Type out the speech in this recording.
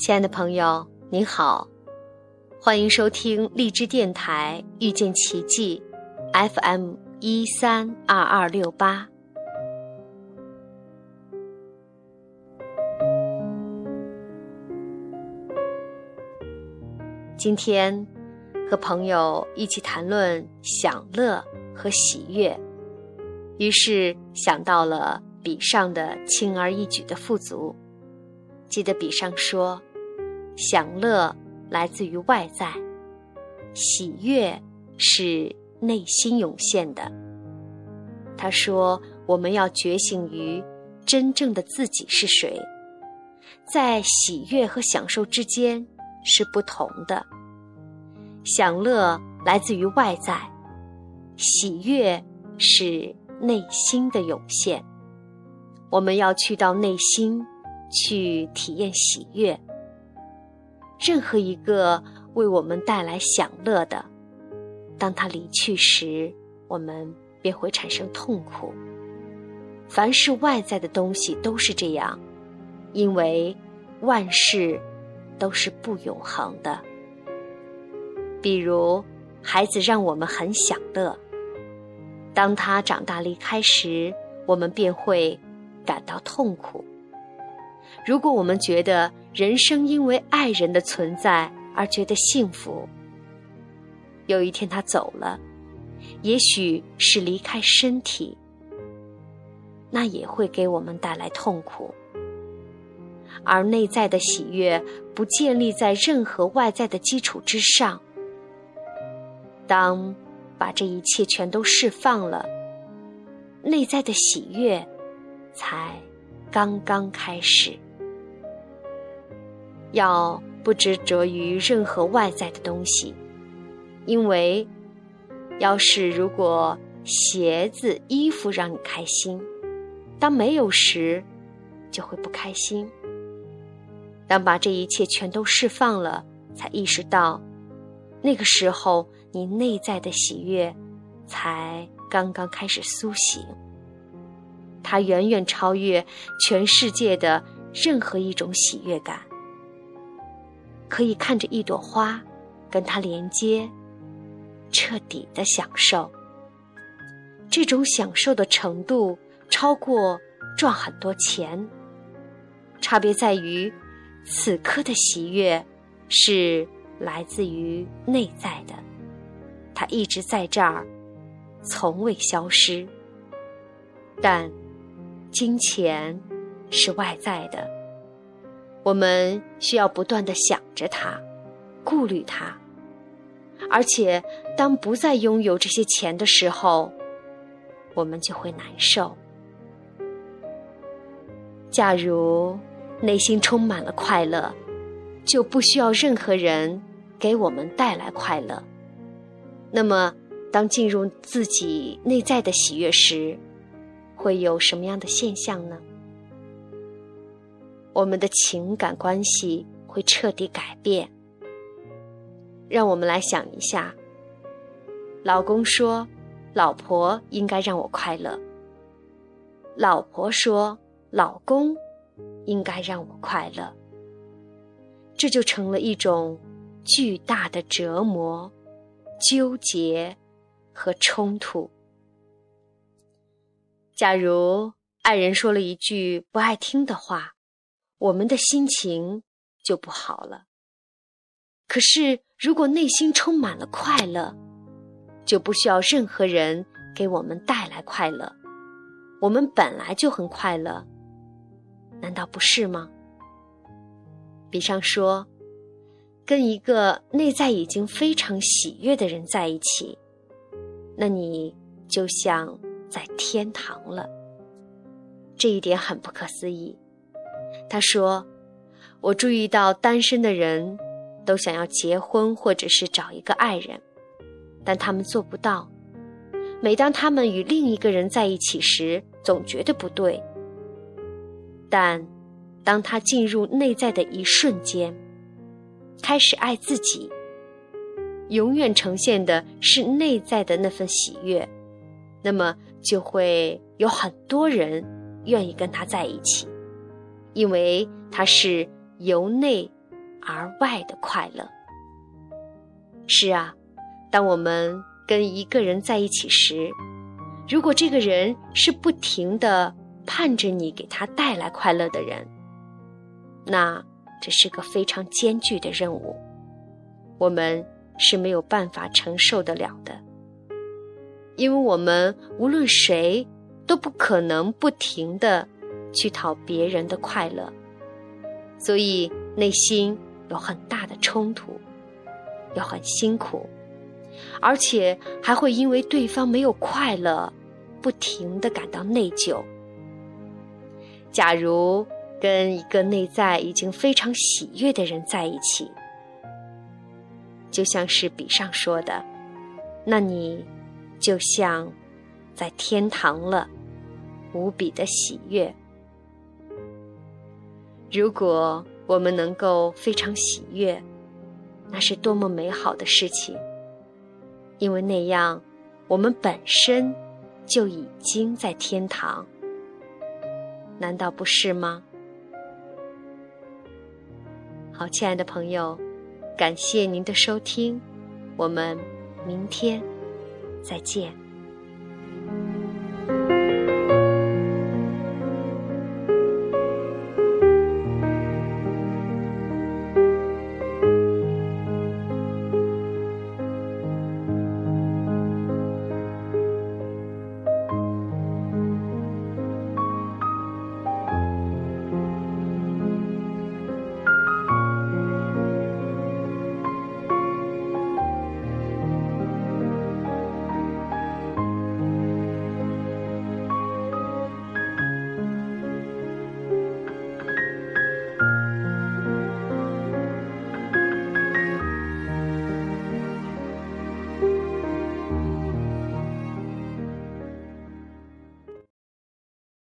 亲爱的朋友，您好，欢迎收听荔枝电台遇见奇迹 FM 一三二二六八。今天和朋友一起谈论享乐和喜悦，于是想到了比上的轻而易举的富足。记得比上说。享乐来自于外在，喜悦是内心涌现的。他说：“我们要觉醒于真正的自己是谁，在喜悦和享受之间是不同的。享乐来自于外在，喜悦是内心的涌现。我们要去到内心去体验喜悦。”任何一个为我们带来享乐的，当他离去时，我们便会产生痛苦。凡是外在的东西都是这样，因为万事都是不永恒的。比如，孩子让我们很享乐，当他长大离开时，我们便会感到痛苦。如果我们觉得人生因为爱人的存在而觉得幸福，有一天他走了，也许是离开身体，那也会给我们带来痛苦。而内在的喜悦不建立在任何外在的基础之上。当把这一切全都释放了，内在的喜悦才刚刚开始。要不执着于任何外在的东西，因为，要是如果鞋子、衣服让你开心，当没有时，就会不开心。当把这一切全都释放了，才意识到，那个时候你内在的喜悦，才刚刚开始苏醒。它远远超越全世界的任何一种喜悦感。可以看着一朵花，跟它连接，彻底的享受。这种享受的程度超过赚很多钱。差别在于，此刻的喜悦是来自于内在的，它一直在这儿，从未消失。但金钱是外在的。我们需要不断的想着它，顾虑它，而且当不再拥有这些钱的时候，我们就会难受。假如内心充满了快乐，就不需要任何人给我们带来快乐。那么，当进入自己内在的喜悦时，会有什么样的现象呢？我们的情感关系会彻底改变。让我们来想一下：老公说，老婆应该让我快乐；老婆说，老公应该让我快乐。这就成了一种巨大的折磨、纠结和冲突。假如爱人说了一句不爱听的话，我们的心情就不好了。可是，如果内心充满了快乐，就不需要任何人给我们带来快乐。我们本来就很快乐，难道不是吗？比上说，跟一个内在已经非常喜悦的人在一起，那你就像在天堂了。这一点很不可思议。他说：“我注意到单身的人都想要结婚或者是找一个爱人，但他们做不到。每当他们与另一个人在一起时，总觉得不对。但当他进入内在的一瞬间，开始爱自己，永远呈现的是内在的那份喜悦，那么就会有很多人愿意跟他在一起。”因为它是由内而外的快乐。是啊，当我们跟一个人在一起时，如果这个人是不停的盼着你给他带来快乐的人，那这是个非常艰巨的任务，我们是没有办法承受得了的。因为我们无论谁都不可能不停的去讨别人的快乐，所以内心有很大的冲突，又很辛苦，而且还会因为对方没有快乐，不停的感到内疚。假如跟一个内在已经非常喜悦的人在一起，就像是笔上说的，那你就像在天堂了，无比的喜悦。如果我们能够非常喜悦，那是多么美好的事情！因为那样，我们本身就已经在天堂。难道不是吗？好，亲爱的朋友，感谢您的收听，我们明天再见。